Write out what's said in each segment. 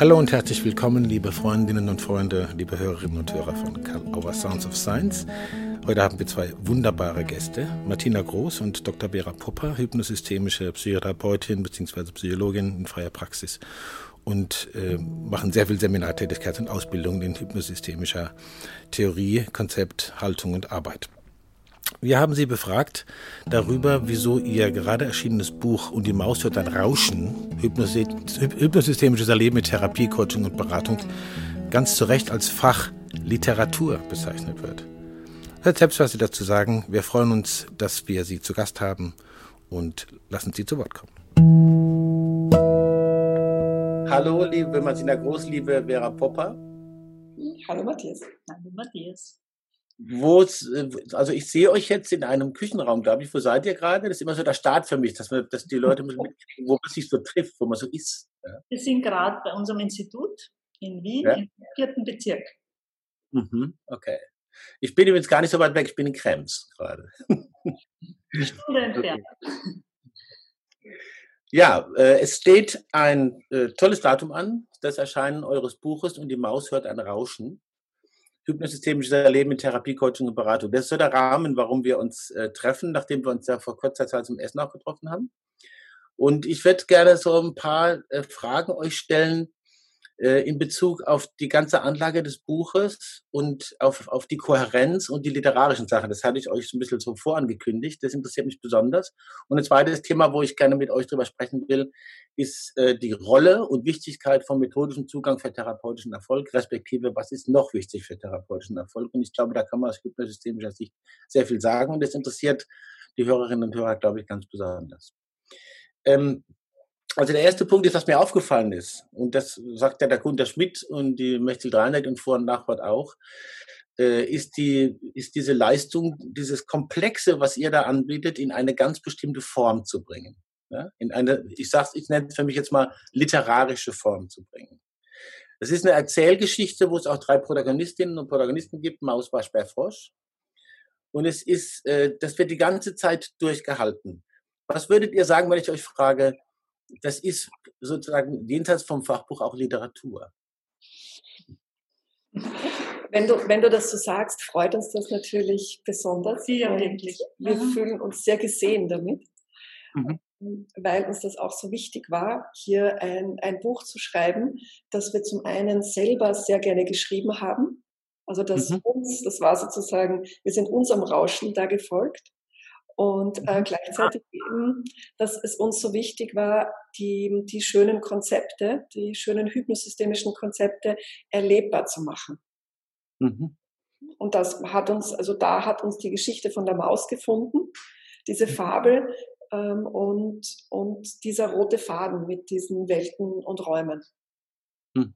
Hallo und herzlich willkommen, liebe Freundinnen und Freunde, liebe Hörerinnen und Hörer von Karl Auer Sounds of Science. Heute haben wir zwei wunderbare Gäste, Martina Groß und Dr. Vera Popper, hypnosystemische Psychotherapeutin bzw. Psychologin in freier Praxis und äh, machen sehr viel Seminartätigkeit und Ausbildung in hypnosystemischer Theorie, Konzept, Haltung und Arbeit. Wir haben Sie befragt darüber, wieso Ihr gerade erschienenes Buch Und die Maus hört ein Rauschen, hypnosystemisches Erleben mit Therapie, Coaching und Beratung, ganz zu Recht als Fach Literatur bezeichnet wird. Hört selbst, was Sie dazu sagen. Wir freuen uns, dass wir Sie zu Gast haben und lassen Sie zu Wort kommen. Hallo, liebe Martina Groß, liebe Vera Popper. Hallo Matthias. Hallo Matthias wo also ich sehe euch jetzt in einem Küchenraum, glaube ich. Wo seid ihr gerade? Das ist immer so der Start für mich, dass, man, dass die Leute mitkriegen, wo man sich so trifft, wo man so ist. Ja. Wir sind gerade bei unserem Institut in Wien, ja. im vierten Bezirk. Mhm, okay. Ich bin übrigens gar nicht so weit weg, ich bin in Krems gerade. Stunde entfernt. Ja, äh, es steht ein äh, tolles Datum an, das Erscheinen eures Buches und die Maus hört ein Rauschen hypnosystemisches Erleben in Therapie, Coaching und Beratung. Das ist so der Rahmen, warum wir uns äh, treffen, nachdem wir uns ja vor kurzer Zeit zum Essen auch getroffen haben. Und ich würde gerne so ein paar äh, Fragen euch stellen, in Bezug auf die ganze Anlage des Buches und auf, auf die Kohärenz und die literarischen Sachen. Das hatte ich euch ein bisschen so vorangekündigt. Das interessiert mich besonders. Und ein zweites Thema, wo ich gerne mit euch drüber sprechen will, ist äh, die Rolle und Wichtigkeit von methodischem Zugang für therapeutischen Erfolg, respektive was ist noch wichtig für therapeutischen Erfolg. Und ich glaube, da kann man aus hypnosystemischer Sicht sehr viel sagen. Und das interessiert die Hörerinnen und Hörer, glaube ich, ganz besonders. Ähm, also der erste Punkt ist, was mir aufgefallen ist, und das sagt ja der Gunter Schmidt und die Mechtel Dreineck und Vor- und Nachwort auch, äh, ist, die, ist diese Leistung, dieses Komplexe, was ihr da anbietet, in eine ganz bestimmte Form zu bringen. Ja? In eine, ich sag's, ich nenne es für mich jetzt mal literarische Form zu bringen. Das ist eine Erzählgeschichte, wo es auch drei Protagonistinnen und Protagonisten gibt, Maus, Wasch, Bär, Frosch. Und es ist, äh, das wird die ganze Zeit durchgehalten. Was würdet ihr sagen, wenn ich euch frage, das ist sozusagen jenseits vom Fachbuch auch Literatur. Wenn du, wenn du das so sagst, freut uns das natürlich besonders. Ja, wirklich. Wir mhm. fühlen uns sehr gesehen damit, mhm. weil uns das auch so wichtig war, hier ein, ein Buch zu schreiben, das wir zum einen selber sehr gerne geschrieben haben. Also das mhm. uns, das war sozusagen, wir sind unserem Rauschen da gefolgt und äh, mhm. gleichzeitig eben, dass es uns so wichtig war, die, die schönen Konzepte, die schönen hypnosystemischen Konzepte erlebbar zu machen. Mhm. Und das hat uns, also da hat uns die Geschichte von der Maus gefunden, diese mhm. Fabel ähm, und, und dieser rote Faden mit diesen Welten und Räumen. Hm.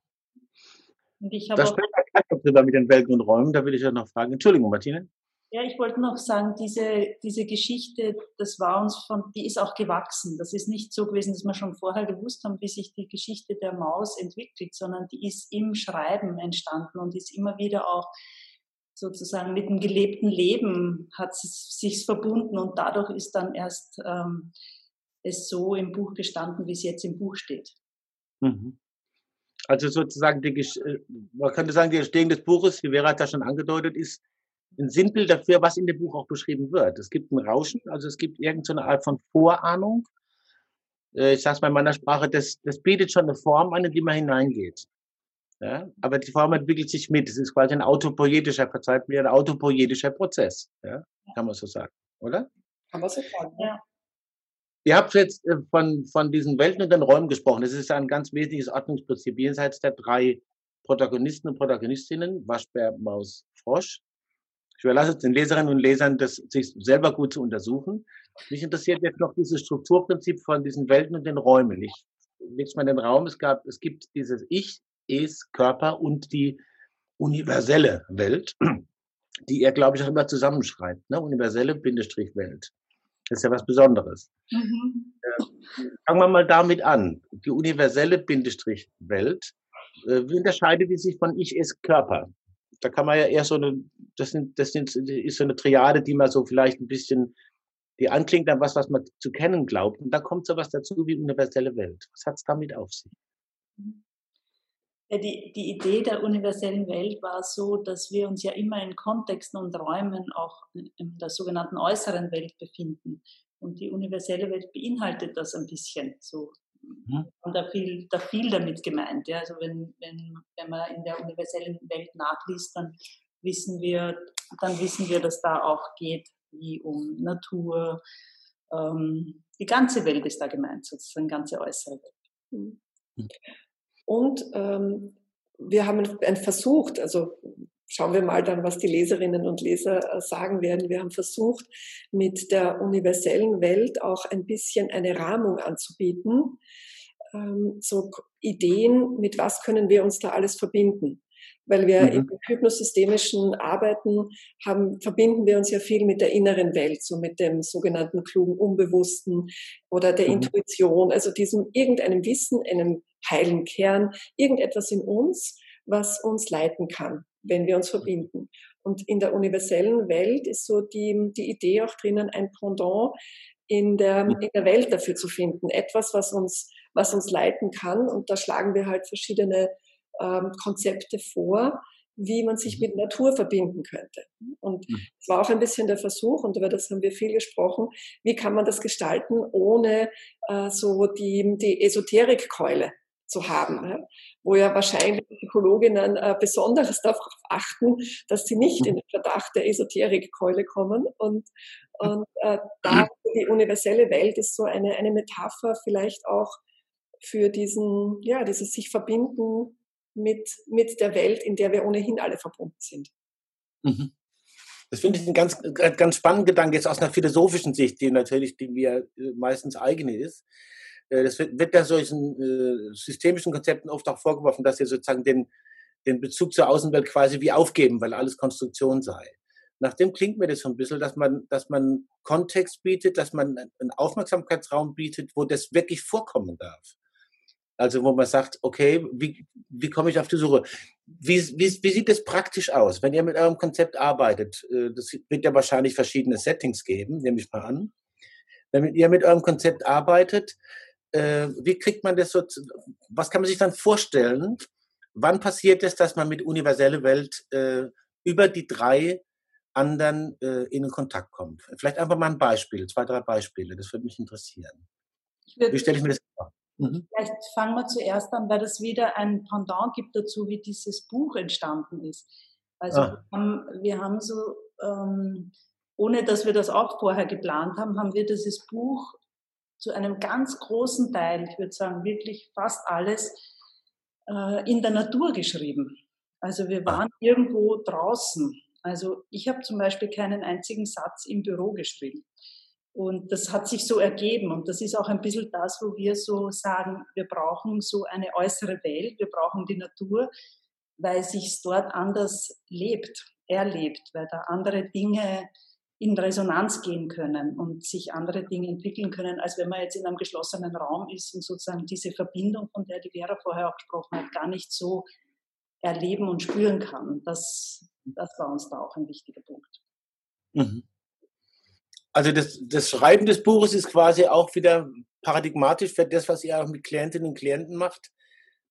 Und ich habe da sprechen wir gleich drüber mit den Welten und Räumen. Da will ich ja noch fragen. Entschuldigung, Martine. Ja, ich wollte noch sagen, diese, diese Geschichte, das war uns von, die ist auch gewachsen. Das ist nicht so gewesen, dass wir schon vorher gewusst haben, wie sich die Geschichte der Maus entwickelt, sondern die ist im Schreiben entstanden und ist immer wieder auch sozusagen mit dem gelebten Leben hat sich verbunden und dadurch ist dann erst ähm, es so im Buch gestanden, wie es jetzt im Buch steht. Mhm. Also sozusagen, die, äh, man könnte sagen, die Entstehung des Buches, wie Vera hat das schon angedeutet, ist ein Sinnbild dafür, was in dem Buch auch beschrieben wird. Es gibt ein Rauschen, also es gibt irgendeine Art von Vorahnung. Äh, ich sage es mal in meiner Sprache, das, das bietet schon eine Form an, in die man hineingeht. Ja? Aber die Form entwickelt sich mit. Es ist quasi ein autopoietischer, verzeiht mir, ein autopoietischer Prozess. Ja? Kann man so sagen, oder? Kann man so sagen, ja. Ihr habt jetzt äh, von, von diesen Welten und den Räumen gesprochen. Das ist ein ganz wesentliches Ordnungsprinzip jenseits der drei Protagonisten und Protagonistinnen, Waschbär, Maus, Frosch. Ich überlasse es den Leserinnen und Lesern, das sich selber gut zu untersuchen. Mich interessiert jetzt noch dieses Strukturprinzip von diesen Welten und den Räumen. Ich lege mal den Raum. Es gab, es gibt dieses Ich, Es, Körper und die universelle Welt, die er, glaube ich, auch immer zusammenschreibt. Ne? Universelle Bindestrich Welt. Das ist ja was Besonderes. Mhm. Äh, fangen wir mal damit an. Die universelle Bindestrich Welt. Äh, wie unterscheidet die sich von Ich, Es, Körper? Da kann man ja eher so eine, das, sind, das sind, ist so eine Triade, die man so vielleicht ein bisschen, die anklingt an was, was man zu kennen glaubt. Und da kommt sowas dazu wie universelle Welt. Was hat es damit auf sich? Ja, die, die Idee der universellen Welt war so, dass wir uns ja immer in Kontexten und Räumen auch in der sogenannten äußeren Welt befinden. Und die universelle Welt beinhaltet das ein bisschen. So. Mhm. Und da viel, da viel damit gemeint. Ja. Also wenn, wenn, wenn man in der universellen Welt nachliest, dann wissen wir, dann wissen wir, dass da auch geht wie um Natur. Ähm, die ganze Welt ist da gemeint, sozusagen ganze äußere Welt. Mhm. Und ähm, wir haben versucht, also schauen wir mal dann, was die Leserinnen und Leser äh, sagen werden. Wir haben versucht, mit der universellen Welt auch ein bisschen eine Rahmung anzubieten. Ähm, so Ideen, mit was können wir uns da alles verbinden? Weil wir mhm. im hypnosystemischen Arbeiten haben, verbinden wir uns ja viel mit der inneren Welt, so mit dem sogenannten klugen Unbewussten oder der mhm. Intuition, also diesem irgendeinem Wissen, einem heilen Kern, irgendetwas in uns, was uns leiten kann, wenn wir uns verbinden. Und in der universellen Welt ist so die, die Idee auch drinnen, ein Pendant in der, in der Welt dafür zu finden. Etwas, was uns, was uns leiten kann. Und da schlagen wir halt verschiedene ähm, Konzepte vor, wie man sich mhm. mit Natur verbinden könnte. Und mhm. es war auch ein bisschen der Versuch, und über das haben wir viel gesprochen, wie kann man das gestalten, ohne äh, so die, die Esoterikkeule zu haben, ja? wo ja wahrscheinlich Psychologinnen äh, besonders darauf achten, dass sie nicht in den Verdacht der Esoterikkeule kommen. Und, und äh, da die universelle Welt ist so eine, eine Metapher vielleicht auch für diesen, ja, dieses sich verbinden mit, mit der Welt, in der wir ohnehin alle verbunden sind. Mhm. Das finde ich ein ganz, ganz spannender Gedanke jetzt aus einer philosophischen Sicht, die natürlich, die mir äh, meistens eigene ist. Äh, das wird, wird ja solchen äh, systemischen Konzepten oft auch vorgeworfen, dass sie sozusagen den, den Bezug zur Außenwelt quasi wie aufgeben, weil alles Konstruktion sei. Nach dem klingt mir das so ein bisschen, dass man, dass man Kontext bietet, dass man einen Aufmerksamkeitsraum bietet, wo das wirklich vorkommen darf. Also wo man sagt, okay, wie, wie komme ich auf die Suche? Wie, wie, wie sieht das praktisch aus, wenn ihr mit eurem Konzept arbeitet? Äh, das wird ja wahrscheinlich verschiedene Settings geben, nehme ich mal an. Wenn ihr mit eurem Konzept arbeitet, äh, wie kriegt man das so, was kann man sich dann vorstellen? Wann passiert es, dass man mit universelle Welt äh, über die drei anderen äh, in Kontakt kommt? Vielleicht einfach mal ein Beispiel, zwei, drei Beispiele, das würde mich interessieren. Würd, wie stelle ich mir das vor? Mhm. Vielleicht fangen wir zuerst an, weil das wieder ein Pendant gibt dazu, wie dieses Buch entstanden ist. Also ah. wir, haben, wir haben so, ähm, ohne dass wir das auch vorher geplant haben, haben wir dieses Buch zu einem ganz großen Teil, ich würde sagen wirklich fast alles, äh, in der Natur geschrieben. Also wir waren irgendwo draußen. Also ich habe zum Beispiel keinen einzigen Satz im Büro geschrieben. Und das hat sich so ergeben. Und das ist auch ein bisschen das, wo wir so sagen, wir brauchen so eine äußere Welt, wir brauchen die Natur, weil sich dort anders lebt, erlebt, weil da andere Dinge in Resonanz gehen können und sich andere Dinge entwickeln können, als wenn man jetzt in einem geschlossenen Raum ist und sozusagen diese Verbindung, von der die Vera vorher auch gesprochen hat, gar nicht so erleben und spüren kann. Das, das war uns da auch ein wichtiger Punkt. Mhm. Also das, das Schreiben des Buches ist quasi auch wieder paradigmatisch für das, was ihr auch mit Klientinnen und Klienten macht,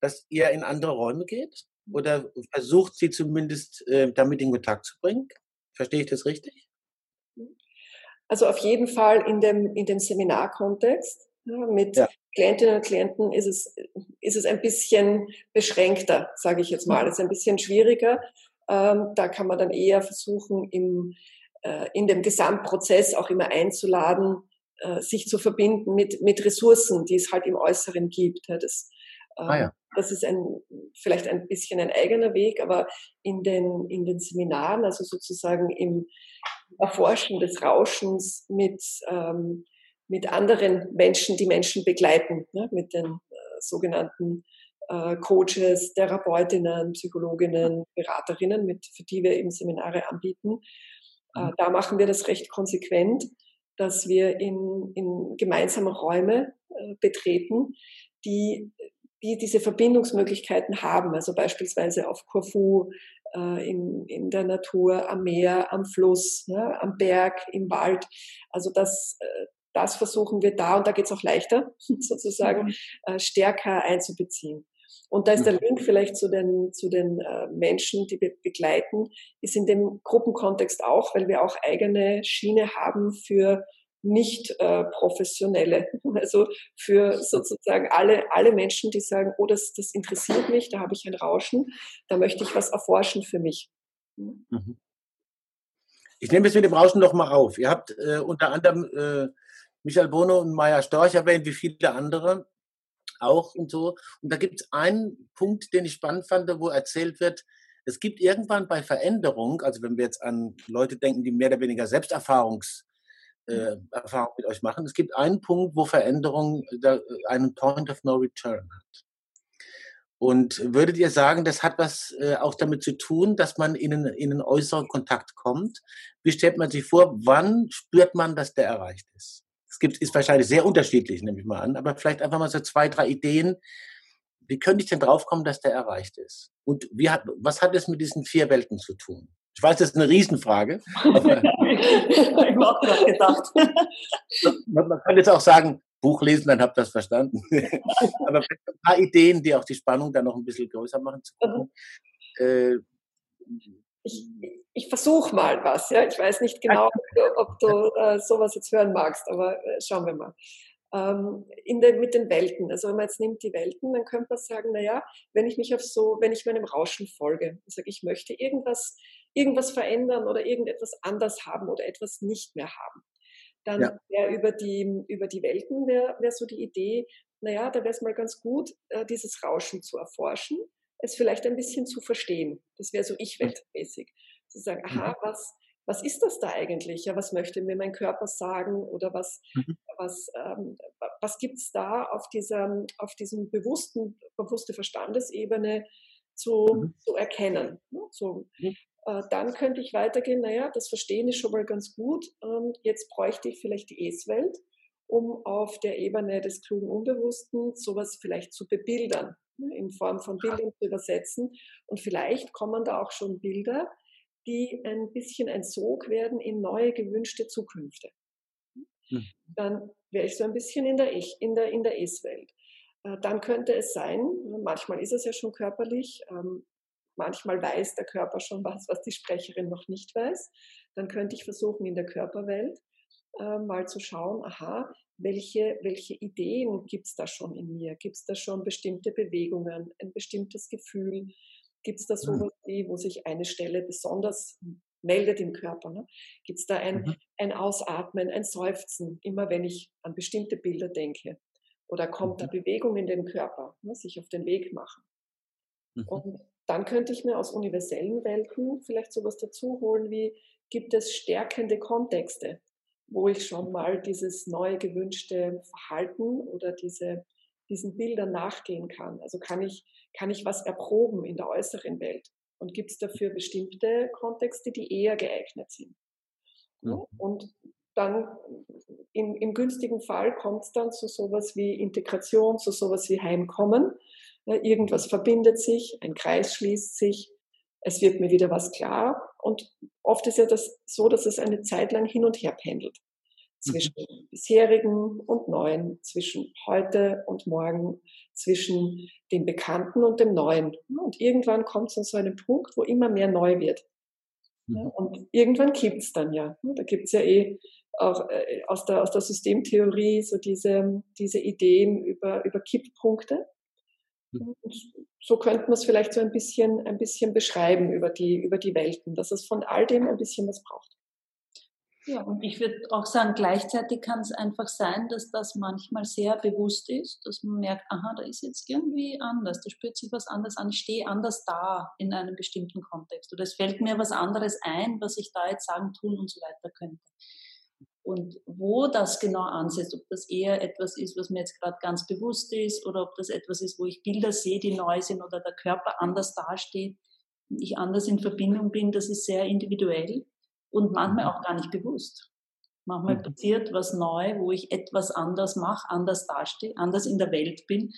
dass ihr in andere Räume geht oder versucht, sie zumindest äh, damit in Kontakt zu bringen. Verstehe ich das richtig? Also auf jeden Fall in dem, in dem Seminarkontext. Ja, mit ja. Klientinnen und Klienten ist es, ist es ein bisschen beschränkter, sage ich jetzt mal. Es ist ein bisschen schwieriger. Ähm, da kann man dann eher versuchen, im, äh, in dem Gesamtprozess auch immer einzuladen, äh, sich zu verbinden mit, mit Ressourcen, die es halt im Äußeren gibt. Ja, das, äh, ah, ja. das ist ein, vielleicht ein bisschen ein eigener Weg, aber in den, in den Seminaren, also sozusagen im, Erforschen des Rauschens mit, ähm, mit anderen Menschen, die Menschen begleiten, ne? mit den äh, sogenannten äh, Coaches, Therapeutinnen, Psychologinnen, Beraterinnen, mit, für die wir eben Seminare anbieten. Äh, mhm. da machen wir das recht konsequent, dass wir in, in gemeinsame Räume äh, betreten, die die diese Verbindungsmöglichkeiten haben, also beispielsweise auf Corfu äh, in, in der Natur, am Meer, am Fluss, ne, am Berg, im Wald. Also das, äh, das versuchen wir da und da geht es auch leichter, sozusagen, mhm. äh, stärker einzubeziehen. Und da ist der Link vielleicht zu den, zu den äh, Menschen, die wir begleiten, ist in dem Gruppenkontext auch, weil wir auch eigene Schiene haben für nicht äh, professionelle, also für sozusagen alle, alle Menschen, die sagen, oh, das, das interessiert mich, da habe ich ein Rauschen, da möchte ich was erforschen für mich. Mhm. Ich nehme es mit dem Rauschen noch mal auf. Ihr habt äh, unter anderem äh, Michael Bono und Maya Storch erwähnt, wie viele andere auch und so. Und da gibt es einen Punkt, den ich spannend fand, wo erzählt wird, es gibt irgendwann bei Veränderung, also wenn wir jetzt an Leute denken, die mehr oder weniger Selbsterfahrungs äh, Erfahrung mit euch machen. Es gibt einen Punkt, wo Veränderung äh, einen Point of No Return hat. Und würdet ihr sagen, das hat was äh, auch damit zu tun, dass man in einen, in einen äußeren Kontakt kommt? Wie stellt man sich vor, wann spürt man, dass der erreicht ist? Es gibt, ist wahrscheinlich sehr unterschiedlich, nehme ich mal an, aber vielleicht einfach mal so zwei, drei Ideen. Wie könnte ich denn draufkommen, dass der erreicht ist? Und wie hat, was hat es mit diesen vier Welten zu tun? Ich weiß, das ist eine Riesenfrage. ich habe auch gerade gedacht. man kann jetzt auch sagen, Buch lesen, dann habt ihr das verstanden. Aber ein paar Ideen, die auch die Spannung dann noch ein bisschen größer machen zu können. Äh, ich, ich versuche mal was. Ja? Ich weiß nicht genau, ob du äh, sowas jetzt hören magst, aber äh, schauen wir mal. Ähm, in den, mit den Welten. Also wenn man jetzt nimmt die Welten, dann könnte man sagen, naja, wenn ich mich auf so, wenn ich meinem Rauschen folge, sage ich möchte irgendwas, irgendwas verändern oder irgendetwas anders haben oder etwas nicht mehr haben, dann ja. wäre über die, über die Welten wäre wär so die Idee, naja, da wäre es mal ganz gut, äh, dieses Rauschen zu erforschen es vielleicht ein bisschen zu verstehen. Das wäre so ich-weltmäßig. Zu sagen, aha, mhm. was, was ist das da eigentlich? Ja, was möchte mir mein Körper sagen? Oder was, mhm. was, ähm, was gibt es da auf dieser, auf diesem bewussten, bewusste Verstandesebene zu, mhm. zu erkennen? Ne? So, mhm. äh, dann könnte ich weitergehen, naja, das Verstehen ist schon mal ganz gut. Ähm, jetzt bräuchte ich vielleicht die Es-Welt, um auf der Ebene des klugen Unbewussten sowas vielleicht zu bebildern. Ne, in Form von Bildern zu übersetzen. Und vielleicht kommen da auch schon Bilder, die ein bisschen ein Sog werden in neue gewünschte Zukünfte. Hm. Dann wäre ich so ein bisschen in der Ich, in der, in der Es-Welt. Äh, dann könnte es sein, manchmal ist es ja schon körperlich, ähm, manchmal weiß der Körper schon was, was die Sprecherin noch nicht weiß. Dann könnte ich versuchen, in der Körperwelt äh, mal zu schauen, aha, welche, welche Ideen gibt es da schon in mir? Gibt es da schon bestimmte Bewegungen, ein bestimmtes Gefühl? Gibt es da so mhm. wie, wo sich eine Stelle besonders meldet im Körper? Ne? Gibt es da ein, mhm. ein Ausatmen, ein Seufzen, immer wenn ich an bestimmte Bilder denke? Oder kommt mhm. da Bewegung in den Körper, ne? sich auf den Weg machen? Mhm. Und dann könnte ich mir aus universellen Welten vielleicht sowas dazu holen wie, gibt es stärkende Kontexte? wo ich schon mal dieses neu gewünschte Verhalten oder diese, diesen Bildern nachgehen kann. Also kann ich, kann ich was erproben in der äußeren Welt? Und gibt es dafür bestimmte Kontexte, die eher geeignet sind? Mhm. Und dann im, im günstigen Fall kommt es dann zu sowas wie Integration, zu sowas wie Heimkommen. Irgendwas verbindet sich, ein Kreis schließt sich, es wird mir wieder was klar. Und oft ist ja das so, dass es eine Zeit lang hin und her pendelt. Zwischen mhm. bisherigen und neuen, zwischen heute und morgen, zwischen dem Bekannten und dem Neuen. Und irgendwann kommt es an so einen Punkt, wo immer mehr neu wird. Mhm. Und irgendwann kippt es dann ja. Da gibt es ja eh auch äh, aus der, aus der Systemtheorie so diese, diese Ideen über, über Kipppunkte. Mhm. Und so könnte man es vielleicht so ein bisschen, ein bisschen beschreiben über die, über die Welten, dass es von all dem ein bisschen was braucht. Ja, und ich würde auch sagen, gleichzeitig kann es einfach sein, dass das manchmal sehr bewusst ist, dass man merkt, aha, da ist jetzt irgendwie anders, da spürt sich was anders an, ich stehe anders da in einem bestimmten Kontext oder es fällt mir was anderes ein, was ich da jetzt sagen, tun und so weiter könnte. Und wo das genau ansetzt, ob das eher etwas ist, was mir jetzt gerade ganz bewusst ist oder ob das etwas ist, wo ich Bilder sehe, die neu sind oder der Körper anders dasteht, ich anders in Verbindung bin, das ist sehr individuell und manchmal auch gar nicht bewusst. Manchmal mhm. passiert was neu, wo ich etwas anders mache, anders dastehe, anders in der Welt bin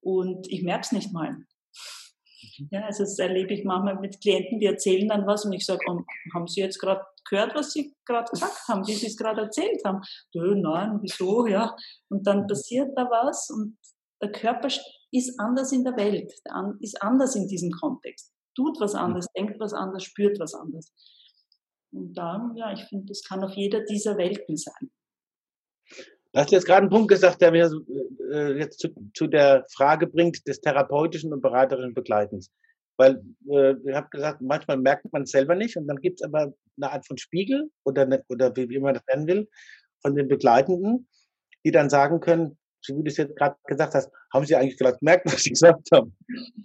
und ich merke es nicht mal. Mhm. Ja, also das erlebe ich manchmal mit Klienten, die erzählen dann was und ich sage, oh, haben Sie jetzt gerade gehört, was Sie gerade gesagt haben, wie Sie es gerade erzählt haben? Nein, wieso, ja. Und dann passiert da was und der Körper ist anders in der Welt, ist anders in diesem Kontext, tut was mhm. anderes, denkt was anderes, spürt was anderes. Und da, ja, ich finde, das kann auf jeder dieser Welten sein. Du hast jetzt gerade einen Punkt gesagt, der mir äh, jetzt zu, zu, der Frage bringt des therapeutischen und beraterischen Begleitens. Weil äh, ich habe gesagt, manchmal merkt man es selber nicht und dann gibt es aber eine Art von Spiegel oder, eine, oder wie, wie man das nennen will, von den Begleitenden, die dann sagen können, so wie du es jetzt gerade gesagt hast, haben Sie eigentlich gerade gemerkt, was Sie gesagt haben?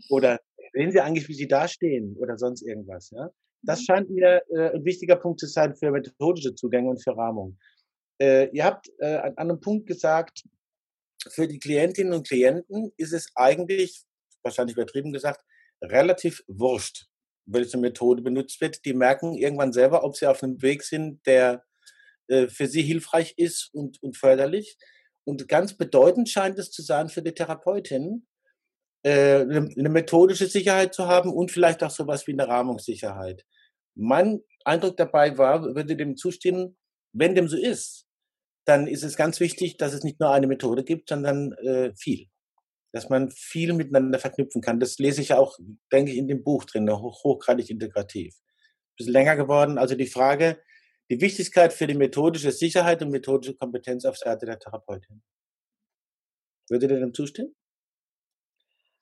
Oder sehen Sie eigentlich, wie Sie dastehen oder sonst irgendwas? Ja? Das scheint mir äh, ein wichtiger Punkt zu sein für methodische Zugänge und für Rahmung. Äh, ihr habt äh, an einem Punkt gesagt, für die Klientinnen und Klienten ist es eigentlich, wahrscheinlich übertrieben gesagt, relativ wurscht, welche Methode benutzt wird. Die merken irgendwann selber, ob sie auf einem Weg sind, der äh, für sie hilfreich ist und, und förderlich. Und ganz bedeutend scheint es zu sein für die Therapeutin, äh, eine methodische Sicherheit zu haben und vielleicht auch sowas wie eine Rahmungssicherheit. Mein Eindruck dabei war, würde dem zustimmen, wenn dem so ist, dann ist es ganz wichtig, dass es nicht nur eine Methode gibt, sondern äh, viel. Dass man viel miteinander verknüpfen kann. Das lese ich auch, denke ich, in dem Buch drin, hoch, hochgradig integrativ. Ein bisschen länger geworden. Also die Frage, die Wichtigkeit für die methodische Sicherheit und methodische Kompetenz auf Seite der Therapeutin. Würdet ihr dem zustimmen?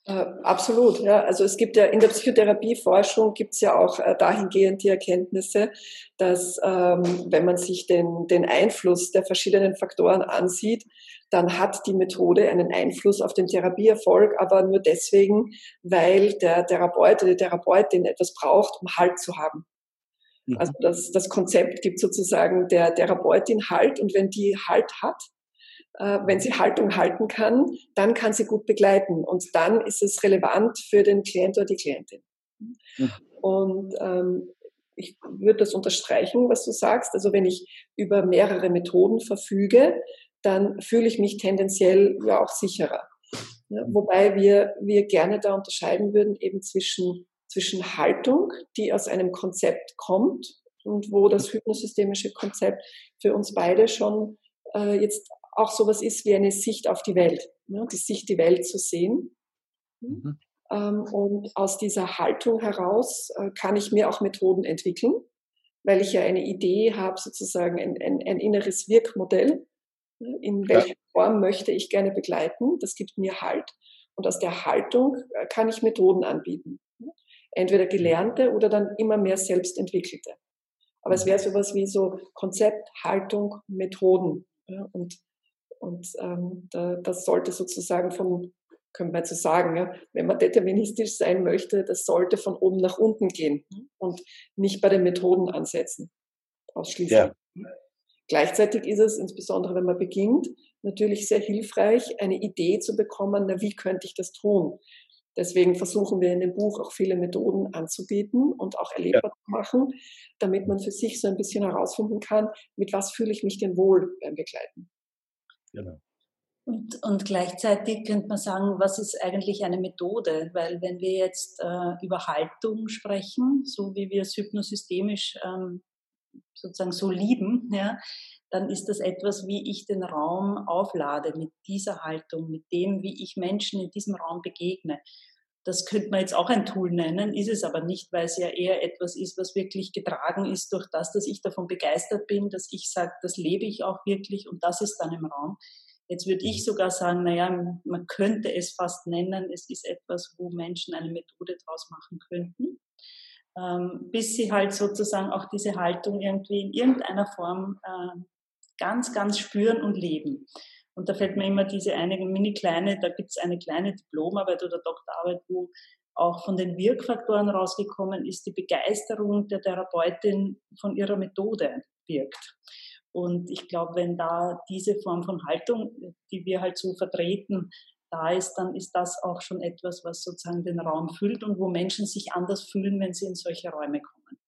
Äh, absolut, ja. Also es gibt ja in der Psychotherapieforschung gibt es ja auch äh, dahingehend die Erkenntnisse, dass ähm, wenn man sich den, den Einfluss der verschiedenen Faktoren ansieht, dann hat die Methode einen Einfluss auf den Therapieerfolg, aber nur deswegen, weil der Therapeut oder die Therapeutin etwas braucht, um Halt zu haben. Mhm. Also das, das Konzept gibt sozusagen der Therapeutin Halt und wenn die Halt hat, wenn sie Haltung halten kann, dann kann sie gut begleiten und dann ist es relevant für den Klient oder die Klientin. Mhm. Und ähm, ich würde das unterstreichen, was du sagst. Also wenn ich über mehrere Methoden verfüge, dann fühle ich mich tendenziell ja auch sicherer. Ja, wobei wir, wir gerne da unterscheiden würden eben zwischen, zwischen Haltung, die aus einem Konzept kommt und wo das hypnosystemische Konzept für uns beide schon äh, jetzt auch sowas ist wie eine Sicht auf die Welt, ne? die Sicht, die Welt zu sehen. Mhm. Ähm, und aus dieser Haltung heraus äh, kann ich mir auch Methoden entwickeln, weil ich ja eine Idee habe, sozusagen ein, ein, ein inneres Wirkmodell. Ne? In welcher ja. Form möchte ich gerne begleiten? Das gibt mir Halt. Und aus der Haltung äh, kann ich Methoden anbieten. Ne? Entweder gelernte oder dann immer mehr selbstentwickelte. Aber es wäre sowas wie so Konzept, Haltung, Methoden. Ja, und und ähm, da, das sollte sozusagen von, können wir so sagen, ja, wenn man deterministisch sein möchte, das sollte von oben nach unten gehen und nicht bei den Methoden ansetzen. Ausschließlich. Ja. Gleichzeitig ist es, insbesondere wenn man beginnt, natürlich sehr hilfreich, eine Idee zu bekommen, na, wie könnte ich das tun? Deswegen versuchen wir in dem Buch auch viele Methoden anzubieten und auch erlebbar ja. zu machen, damit man für sich so ein bisschen herausfinden kann, mit was fühle ich mich denn wohl beim Begleiten. Genau. Und, und gleichzeitig könnte man sagen, was ist eigentlich eine Methode? Weil wenn wir jetzt äh, über Haltung sprechen, so wie wir es hypnosystemisch ähm, sozusagen so lieben, ja, dann ist das etwas, wie ich den Raum auflade mit dieser Haltung, mit dem, wie ich Menschen in diesem Raum begegne. Das könnte man jetzt auch ein Tool nennen, ist es aber nicht, weil es ja eher etwas ist, was wirklich getragen ist durch das, dass ich davon begeistert bin, dass ich sage, das lebe ich auch wirklich und das ist dann im Raum. Jetzt würde ich mhm. sogar sagen, naja, man könnte es fast nennen, es ist etwas, wo Menschen eine Methode draus machen könnten, ähm, bis sie halt sozusagen auch diese Haltung irgendwie in irgendeiner Form äh, ganz, ganz spüren und leben. Und da fällt mir immer diese eine mini kleine, da gibt es eine kleine Diplomarbeit oder Doktorarbeit, wo auch von den Wirkfaktoren rausgekommen ist, die Begeisterung der Therapeutin von ihrer Methode wirkt. Und ich glaube, wenn da diese Form von Haltung, die wir halt so vertreten, da ist, dann ist das auch schon etwas, was sozusagen den Raum füllt und wo Menschen sich anders fühlen, wenn sie in solche Räume kommen.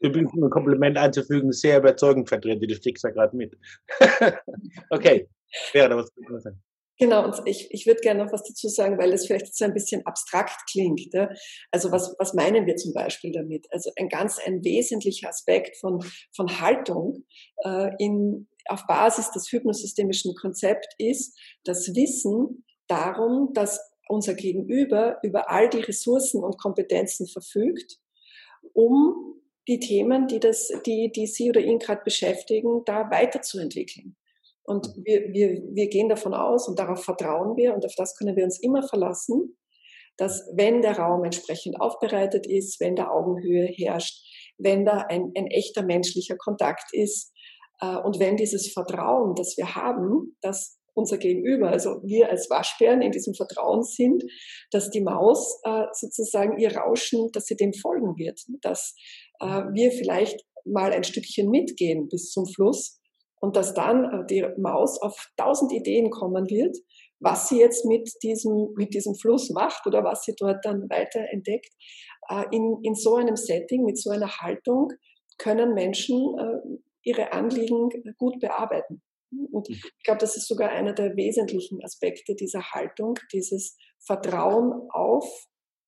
Übrigens, um ein Kompliment einzufügen, sehr überzeugend vertreten, das stickst ja gerade mit. okay, wäre da was zu sagen. Genau, und ich, ich würde gerne noch was dazu sagen, weil das vielleicht so ein bisschen abstrakt klingt. Ja? Also was, was meinen wir zum Beispiel damit? Also ein ganz ein wesentlicher Aspekt von, von Haltung äh, in, auf Basis des hypnosystemischen Konzepts ist das Wissen darum, dass unser Gegenüber über all die Ressourcen und Kompetenzen verfügt, um die Themen, die, das, die, die Sie oder ihn gerade beschäftigen, da weiterzuentwickeln. Und wir, wir, wir gehen davon aus und darauf vertrauen wir und auf das können wir uns immer verlassen, dass wenn der Raum entsprechend aufbereitet ist, wenn da Augenhöhe herrscht, wenn da ein, ein echter menschlicher Kontakt ist äh, und wenn dieses Vertrauen, das wir haben, dass unser Gegenüber, also wir als Waschbären in diesem Vertrauen sind, dass die Maus äh, sozusagen ihr Rauschen, dass sie dem folgen wird, dass äh, wir vielleicht mal ein Stückchen mitgehen bis zum Fluss und dass dann äh, die Maus auf tausend Ideen kommen wird, was sie jetzt mit diesem, mit diesem Fluss macht oder was sie dort dann weiter entdeckt. Äh, in, in so einem Setting, mit so einer Haltung können Menschen äh, ihre Anliegen gut bearbeiten. Und mhm. ich glaube, das ist sogar einer der wesentlichen Aspekte dieser Haltung, dieses Vertrauen auf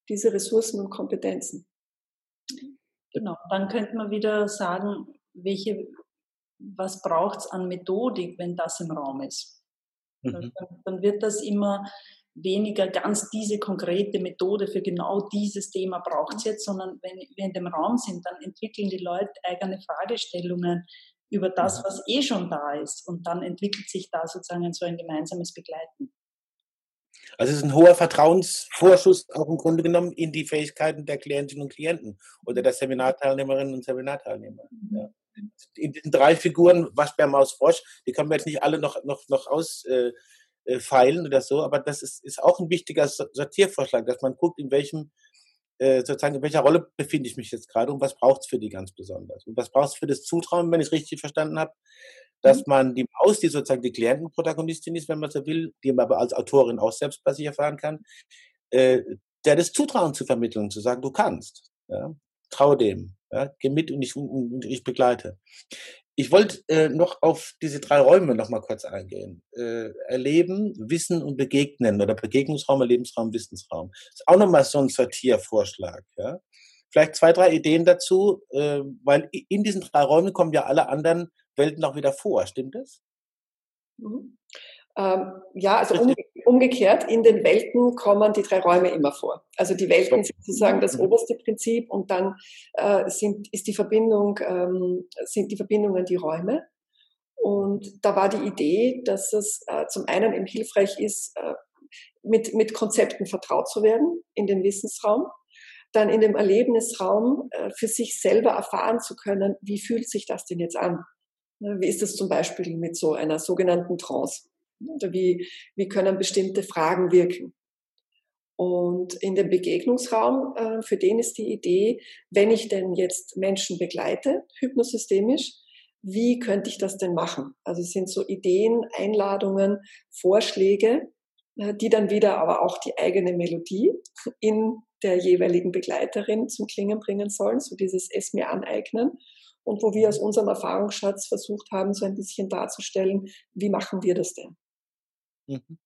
diese Ressourcen und Kompetenzen. Genau, dann könnte man wieder sagen, welche, was braucht es an Methodik, wenn das im Raum ist. Mhm. Dann, dann wird das immer weniger ganz diese konkrete Methode für genau dieses Thema braucht es jetzt, sondern wenn wir in dem Raum sind, dann entwickeln die Leute eigene Fragestellungen über das, was eh schon da ist. Und dann entwickelt sich da sozusagen so ein gemeinsames Begleiten. Also es ist ein hoher Vertrauensvorschuss auch im Grunde genommen in die Fähigkeiten der Klientinnen und Klienten oder der Seminarteilnehmerinnen und Seminarteilnehmer. Ja. In diesen drei Figuren, Waschbär, Maus, Frosch, die können wir jetzt nicht alle noch, noch, noch ausfeilen äh, äh oder so, aber das ist, ist auch ein wichtiger Sortiervorschlag, dass man guckt, in welchem äh, sozusagen, in welcher Rolle befinde ich mich jetzt gerade und was braucht es für die ganz besonders? Und was braucht es für das Zutrauen, wenn ich es richtig verstanden habe, dass mhm. man die Maus, die sozusagen die Klientenprotagonistin ist, wenn man so will, die man aber als Autorin auch selbst bei sich erfahren kann, äh, der das Zutrauen zu vermitteln, zu sagen, du kannst. Ja? Trau dem. Ja? Geh mit und ich, und ich begleite. Ich wollte äh, noch auf diese drei Räume noch mal kurz eingehen. Äh, Erleben, Wissen und Begegnen oder Begegnungsraum, Erlebensraum, Wissensraum. Das ist auch noch mal so ein Sortiervorschlag. Ja? Vielleicht zwei, drei Ideen dazu, äh, weil in diesen drei Räumen kommen ja alle anderen Welten auch wieder vor. Stimmt das? Mhm. Ähm, ja, also umge umgekehrt, in den Welten kommen die drei Räume immer vor. Also die Welten sind sozusagen das mhm. oberste Prinzip und dann äh, sind, ist die Verbindung, ähm, sind die Verbindungen die Räume. Und da war die Idee, dass es äh, zum einen eben hilfreich ist, äh, mit, mit Konzepten vertraut zu werden in den Wissensraum, dann in dem Erlebnisraum äh, für sich selber erfahren zu können, wie fühlt sich das denn jetzt an? Wie ist das zum Beispiel mit so einer sogenannten Trance? Oder wie, wie können bestimmte Fragen wirken? Und in dem Begegnungsraum, äh, für den ist die Idee, wenn ich denn jetzt Menschen begleite, hypnosystemisch, wie könnte ich das denn machen? Also es sind so Ideen, Einladungen, Vorschläge, äh, die dann wieder aber auch die eigene Melodie in der jeweiligen Begleiterin zum Klingen bringen sollen, so dieses Es mir aneignen und wo wir aus unserem Erfahrungsschatz versucht haben, so ein bisschen darzustellen, wie machen wir das denn? Mhm.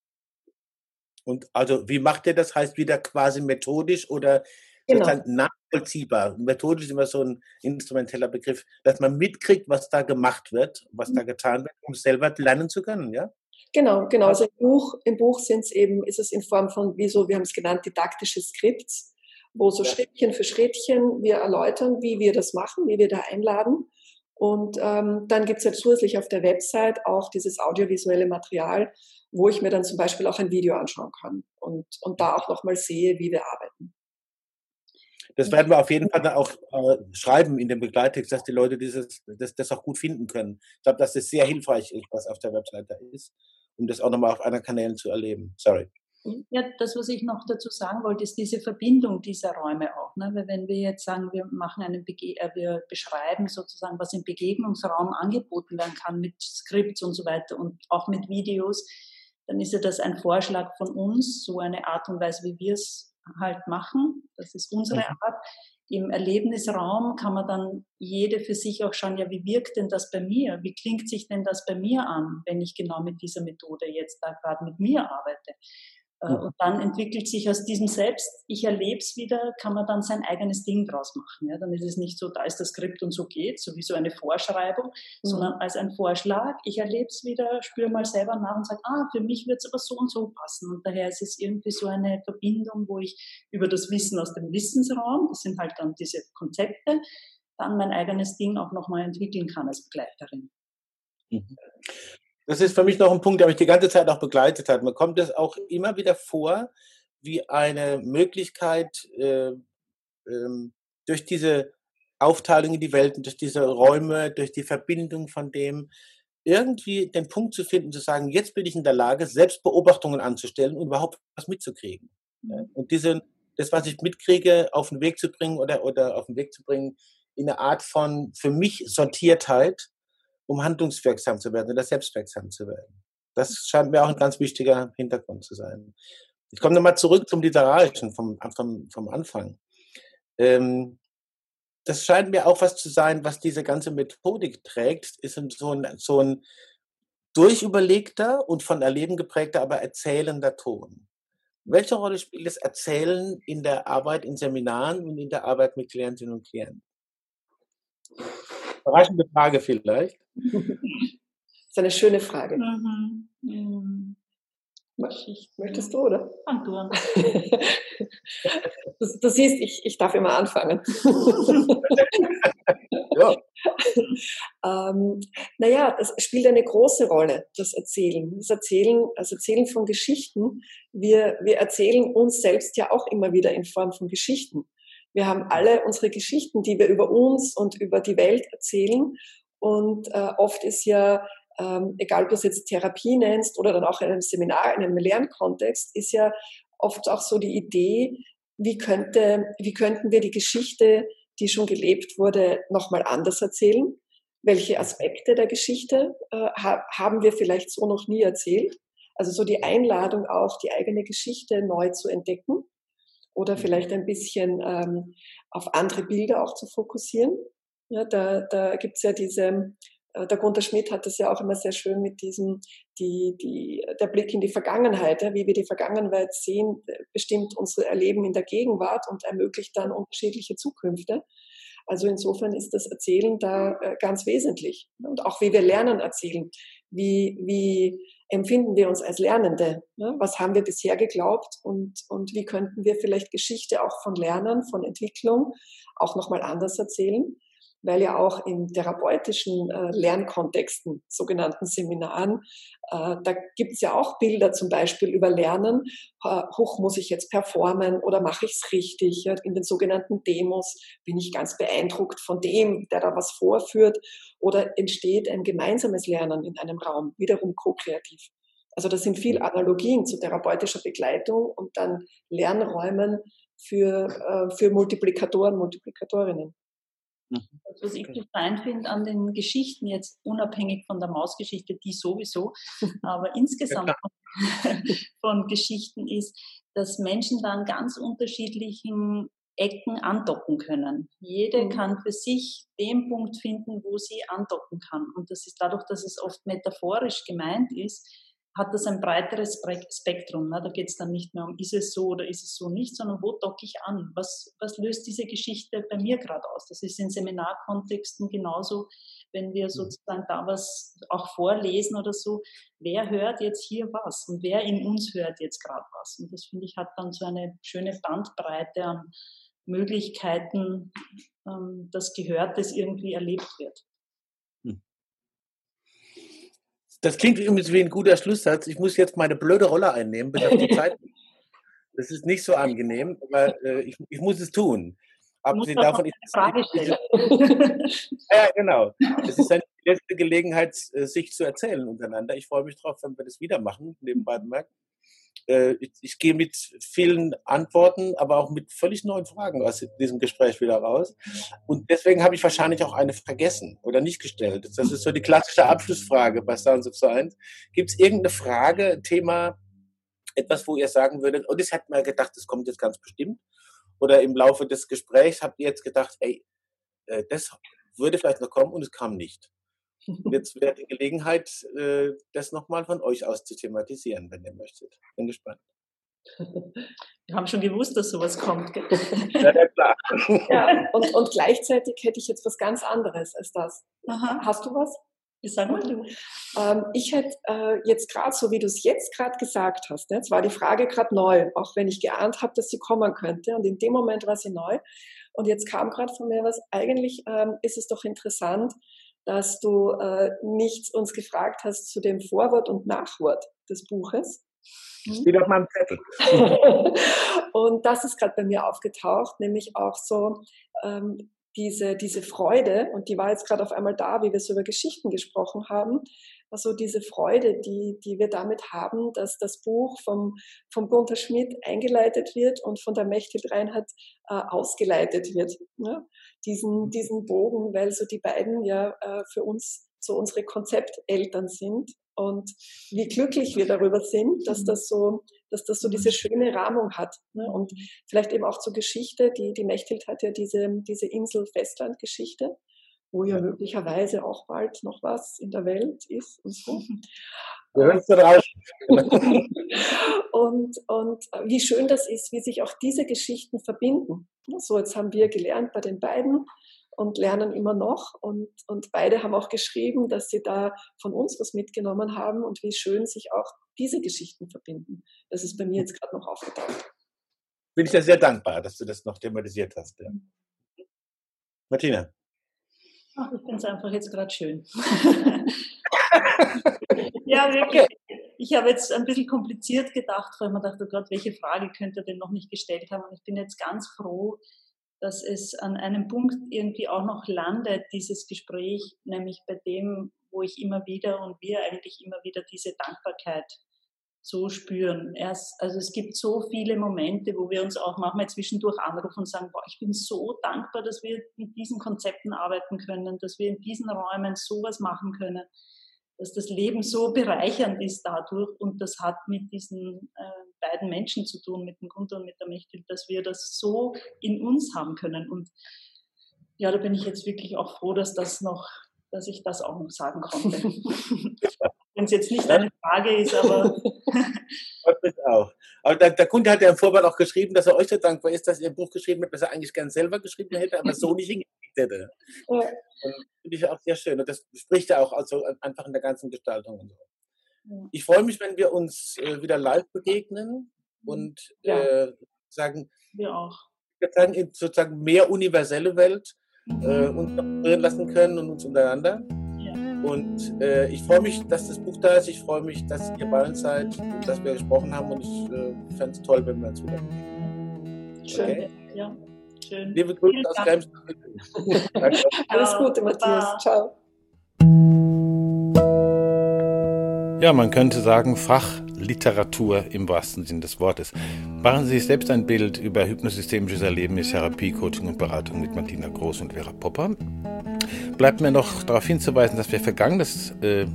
Und also, wie macht ihr das? Heißt wieder quasi methodisch oder genau. nachvollziehbar? Methodisch ist immer so ein instrumenteller Begriff, dass man mitkriegt, was da gemacht wird, was mhm. da getan wird, um selber lernen zu können, ja? Genau, genau. Also im Buch, im Buch sind es eben, ist es in Form von, wie so, wir haben es genannt, didaktische Skripts, wo so. Schrittchen für Schrittchen wir erläutern, wie wir das machen, wie wir da einladen. Und ähm, dann gibt es ja zusätzlich auf der Website auch dieses audiovisuelle Material, wo ich mir dann zum Beispiel auch ein Video anschauen kann und, und da auch nochmal sehe, wie wir arbeiten. Das werden wir auf jeden Fall auch äh, schreiben in dem Begleittext, dass die Leute dieses, das, das auch gut finden können. Ich glaube, dass das sehr hilfreich ist, was auf der Webseite ist, um das auch nochmal auf anderen Kanälen zu erleben. Sorry. Ja, das, was ich noch dazu sagen wollte, ist diese Verbindung dieser Räume auch. Ne? Weil wenn wir jetzt sagen, wir machen einen Bege äh, wir beschreiben sozusagen, was im Begegnungsraum angeboten werden kann mit Skripts und so weiter und auch mit Videos, dann ist ja das ein Vorschlag von uns, so eine Art und Weise, wie wir es halt machen. Das ist unsere mhm. Art. Im Erlebnisraum kann man dann jede für sich auch schauen, ja, wie wirkt denn das bei mir? Wie klingt sich denn das bei mir an, wenn ich genau mit dieser Methode jetzt da gerade mit mir arbeite? Mhm. Und dann entwickelt sich aus diesem Selbst, ich erlebe es wieder, kann man dann sein eigenes Ding draus machen. Ja? Dann ist es nicht so, da ist das Skript und so geht, so wie so eine Vorschreibung, mhm. sondern als ein Vorschlag, ich erlebe es wieder, spüre mal selber nach und sage, ah, für mich wird es aber so und so passen. Und daher ist es irgendwie so eine Verbindung, wo ich über das Wissen aus dem Wissensraum, das sind halt dann diese Konzepte, dann mein eigenes Ding auch nochmal entwickeln kann als Begleiterin. Mhm. Das ist für mich noch ein Punkt, der mich die ganze Zeit auch begleitet hat. Man kommt es auch immer wieder vor, wie eine Möglichkeit, äh, ähm, durch diese Aufteilung in die Welten, durch diese Räume, durch die Verbindung von dem, irgendwie den Punkt zu finden, zu sagen, jetzt bin ich in der Lage, selbst Beobachtungen anzustellen und überhaupt was mitzukriegen. Mhm. Und diese, das, was ich mitkriege, auf den Weg zu bringen oder, oder auf den Weg zu bringen, in eine Art von für mich Sortiertheit, um handlungswirksam zu werden oder selbstwirksam zu werden. Das scheint mir auch ein ganz wichtiger Hintergrund zu sein. Ich komme nochmal zurück zum Literarischen vom, vom, vom Anfang. Ähm, das scheint mir auch was zu sein, was diese ganze Methodik trägt, ist so ein, so ein durchüberlegter und von Erleben geprägter, aber erzählender Ton. Welche Rolle spielt das Erzählen in der Arbeit in Seminaren und in der Arbeit mit Klientinnen und Klienten? Überraschende Frage vielleicht. Das ist eine schöne Frage. Mhm. Mhm. Möchtest du, oder? Fang du an. du, du, siehst, ich, ich darf immer anfangen. ja. ähm, naja, das spielt eine große Rolle, das Erzählen. Das Erzählen, das Erzählen von Geschichten. Wir, wir erzählen uns selbst ja auch immer wieder in Form von Geschichten. Wir haben alle unsere Geschichten, die wir über uns und über die Welt erzählen. Und äh, oft ist ja, ähm, egal ob du es jetzt Therapie nennst oder dann auch in einem Seminar, in einem Lernkontext, ist ja oft auch so die Idee, wie, könnte, wie könnten wir die Geschichte, die schon gelebt wurde, nochmal anders erzählen? Welche Aspekte der Geschichte äh, haben wir vielleicht so noch nie erzählt? Also so die Einladung auch, die eigene Geschichte neu zu entdecken oder vielleicht ein bisschen ähm, auf andere Bilder auch zu fokussieren. Ja, da da gibt es ja diese, äh, der Gunter Schmidt hat das ja auch immer sehr schön mit diesem, die, die, der Blick in die Vergangenheit, ja, wie wir die Vergangenheit sehen, bestimmt unser Erleben in der Gegenwart und ermöglicht dann unterschiedliche Zukünfte. Also insofern ist das Erzählen da äh, ganz wesentlich. Und auch wie wir lernen erzählen. Wie, wie empfinden wir uns als Lernende? Ne? Was haben wir bisher geglaubt und, und wie könnten wir vielleicht Geschichte auch von Lernen, von Entwicklung auch nochmal anders erzählen? Weil ja auch in therapeutischen äh, Lernkontexten, sogenannten Seminaren, äh, da gibt es ja auch Bilder zum Beispiel über Lernen. Äh, hoch muss ich jetzt performen oder mache ich es richtig? Ja? In den sogenannten Demos bin ich ganz beeindruckt von dem, der da was vorführt. Oder entsteht ein gemeinsames Lernen in einem Raum, wiederum ko-kreativ. Also das sind viel Analogien zu therapeutischer Begleitung und dann Lernräumen für, äh, für Multiplikatoren, Multiplikatorinnen. Mhm. Was ich so fein finde an den Geschichten, jetzt unabhängig von der Mausgeschichte, die sowieso, aber insgesamt ja, von Geschichten ist, dass Menschen dann ganz unterschiedlichen Ecken andocken können. Jede mhm. kann für sich den Punkt finden, wo sie andocken kann. Und das ist dadurch, dass es oft metaphorisch gemeint ist, hat das ein breiteres Spektrum. Ne? Da geht es dann nicht mehr um, ist es so oder ist es so nicht, sondern wo docke ich an? Was, was löst diese Geschichte bei mir gerade aus? Das ist in Seminarkontexten genauso, wenn wir mhm. sozusagen da was auch vorlesen oder so. Wer hört jetzt hier was und wer in uns hört jetzt gerade was? Und das finde ich hat dann so eine schöne Bandbreite an Möglichkeiten, ähm, dass Gehörtes irgendwie erlebt wird. Das klingt übrigens wie ein guter Schlusssatz. Ich muss jetzt meine blöde Rolle einnehmen, bis auf die Zeit. Das ist nicht so angenehm, aber äh, ich, ich, muss es tun. Abgesehen davon, Frage stellen. ja, genau. Es ist eine letzte Gelegenheit, äh, sich zu erzählen untereinander. Ich freue mich drauf, wenn wir das wieder machen, nebenbei bemerkt. Äh, ich, ich gehe mit vielen Antworten, aber auch mit völlig neuen Fragen aus diesem Gespräch wieder raus. Und deswegen habe ich wahrscheinlich auch eine vergessen oder nicht gestellt. Das ist so die klassische Abschlussfrage bei Sounds of Science. Gibt es irgendeine Frage, Thema, etwas, wo ihr sagen würdet, oh, das hat mir gedacht, das kommt jetzt ganz bestimmt? Oder im Laufe des Gesprächs habt ihr jetzt gedacht, ey, äh, das würde vielleicht noch kommen und es kam nicht. Jetzt wäre die Gelegenheit, äh, das nochmal von euch aus zu thematisieren, wenn ihr möchtet. Bin gespannt. Wir haben schon gewusst, dass sowas kommt. ja, ja, klar. Ja, und, und gleichzeitig hätte ich jetzt was ganz anderes als das. Aha. Hast du was? Ich sag mal du. Ähm, ich hätte äh, jetzt gerade, so wie du es jetzt gerade gesagt hast, ne, jetzt war die Frage gerade neu, auch wenn ich geahnt habe, dass sie kommen könnte. Und in dem Moment war sie neu. Und jetzt kam gerade von mir was, eigentlich ähm, ist es doch interessant, dass du äh, nichts uns gefragt hast zu dem Vorwort und Nachwort des Buches. Steht auf meinem Zettel. und das ist gerade bei mir aufgetaucht, nämlich auch so ähm, diese, diese Freude, und die war jetzt gerade auf einmal da, wie wir so über Geschichten gesprochen haben, also diese Freude, die, die wir damit haben, dass das Buch vom, vom Gunther Schmidt eingeleitet wird und von der Mechthild Reinhardt äh, ausgeleitet wird. Ne? Diesen, diesen Bogen, weil so die beiden ja äh, für uns so unsere Konzepteltern sind und wie glücklich wir darüber sind, dass mhm. das so, dass das so diese mhm. schöne Rahmung hat. Ne? Und vielleicht eben auch zur Geschichte. Die, die Mechthild hat ja diese, diese Insel-Festland-Geschichte, wo ja möglicherweise auch bald noch was in der Welt ist und so. und, und wie schön das ist, wie sich auch diese Geschichten verbinden. So, jetzt haben wir gelernt bei den beiden, und lernen immer noch. Und, und beide haben auch geschrieben, dass sie da von uns was mitgenommen haben und wie schön sich auch diese Geschichten verbinden. Das ist bei mir jetzt gerade noch aufgetaucht. Bin ich dir sehr dankbar, dass du das noch thematisiert hast. Ja. Martina. Ach, ich finde es einfach jetzt gerade schön. ja, wirklich. Ich habe jetzt ein bisschen kompliziert gedacht, weil man dachte, oh Gott, welche Frage könnte er denn noch nicht gestellt haben? Und ich bin jetzt ganz froh, dass es an einem Punkt irgendwie auch noch landet, dieses Gespräch, nämlich bei dem, wo ich immer wieder und wir eigentlich immer wieder diese Dankbarkeit so spüren. Erst, also es gibt so viele Momente, wo wir uns auch manchmal zwischendurch anrufen und sagen, boah, ich bin so dankbar, dass wir mit diesen Konzepten arbeiten können, dass wir in diesen Räumen sowas machen können dass das Leben so bereichernd ist dadurch und das hat mit diesen äh, beiden Menschen zu tun, mit dem Gunther und mit der Mechthild, dass wir das so in uns haben können und ja, da bin ich jetzt wirklich auch froh, dass das noch, dass ich das auch noch sagen konnte. Wenn es jetzt nicht eine Frage ist, aber. das auch. Aber der, der, Kunde hat ja im Vorwort auch geschrieben, dass er euch so dankbar ist, dass ihr ein Buch geschrieben habt, das er eigentlich gern selber geschrieben hätte, aber so nicht hingekriegt hätte. Ja. Finde ich auch sehr schön. Und das spricht ja auch also einfach in der ganzen Gestaltung und so. Ja. Ich freue mich, wenn wir uns äh, wieder live begegnen und ja. äh, sagen, wir auch. Sagen, sozusagen mehr universelle Welt äh, uns berühren lassen können und uns untereinander. Und äh, ich freue mich, dass das Buch da ist. Ich freue mich, dass ihr bei uns seid und dass wir gesprochen haben. Und ich äh, fände es toll, wenn wir uns wieder Schön, okay? ja. Schön. Liebe Grüße aus Kremsdorf. Alles Gute, Matthias. Ciao. Ja, man könnte sagen, Fachliteratur im wahrsten Sinn des Wortes. Machen Sie sich selbst ein Bild über hypnosystemisches Erleben, Therapie, Coaching und Beratung mit Martina Groß und Vera Popper bleibt mir noch darauf hinzuweisen, dass wir vergangenes äh,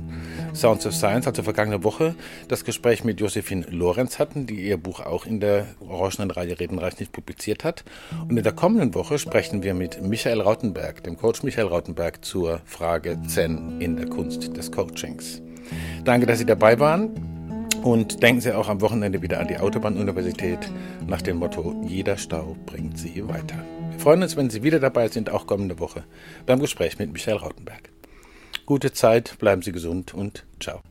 Sounds of Science, also vergangene Woche, das Gespräch mit Josephine Lorenz hatten, die ihr Buch auch in der Orangenen Reihe Redenreich nicht publiziert hat. Und in der kommenden Woche sprechen wir mit Michael Rautenberg, dem Coach Michael Rautenberg, zur Frage Zen in der Kunst des Coachings. Danke, dass Sie dabei waren. Und denken Sie auch am Wochenende wieder an die Autobahnuniversität nach dem Motto, jeder Stau bringt Sie weiter. Freuen uns, wenn Sie wieder dabei sind, auch kommende Woche, beim Gespräch mit Michael Rautenberg. Gute Zeit, bleiben Sie gesund und ciao.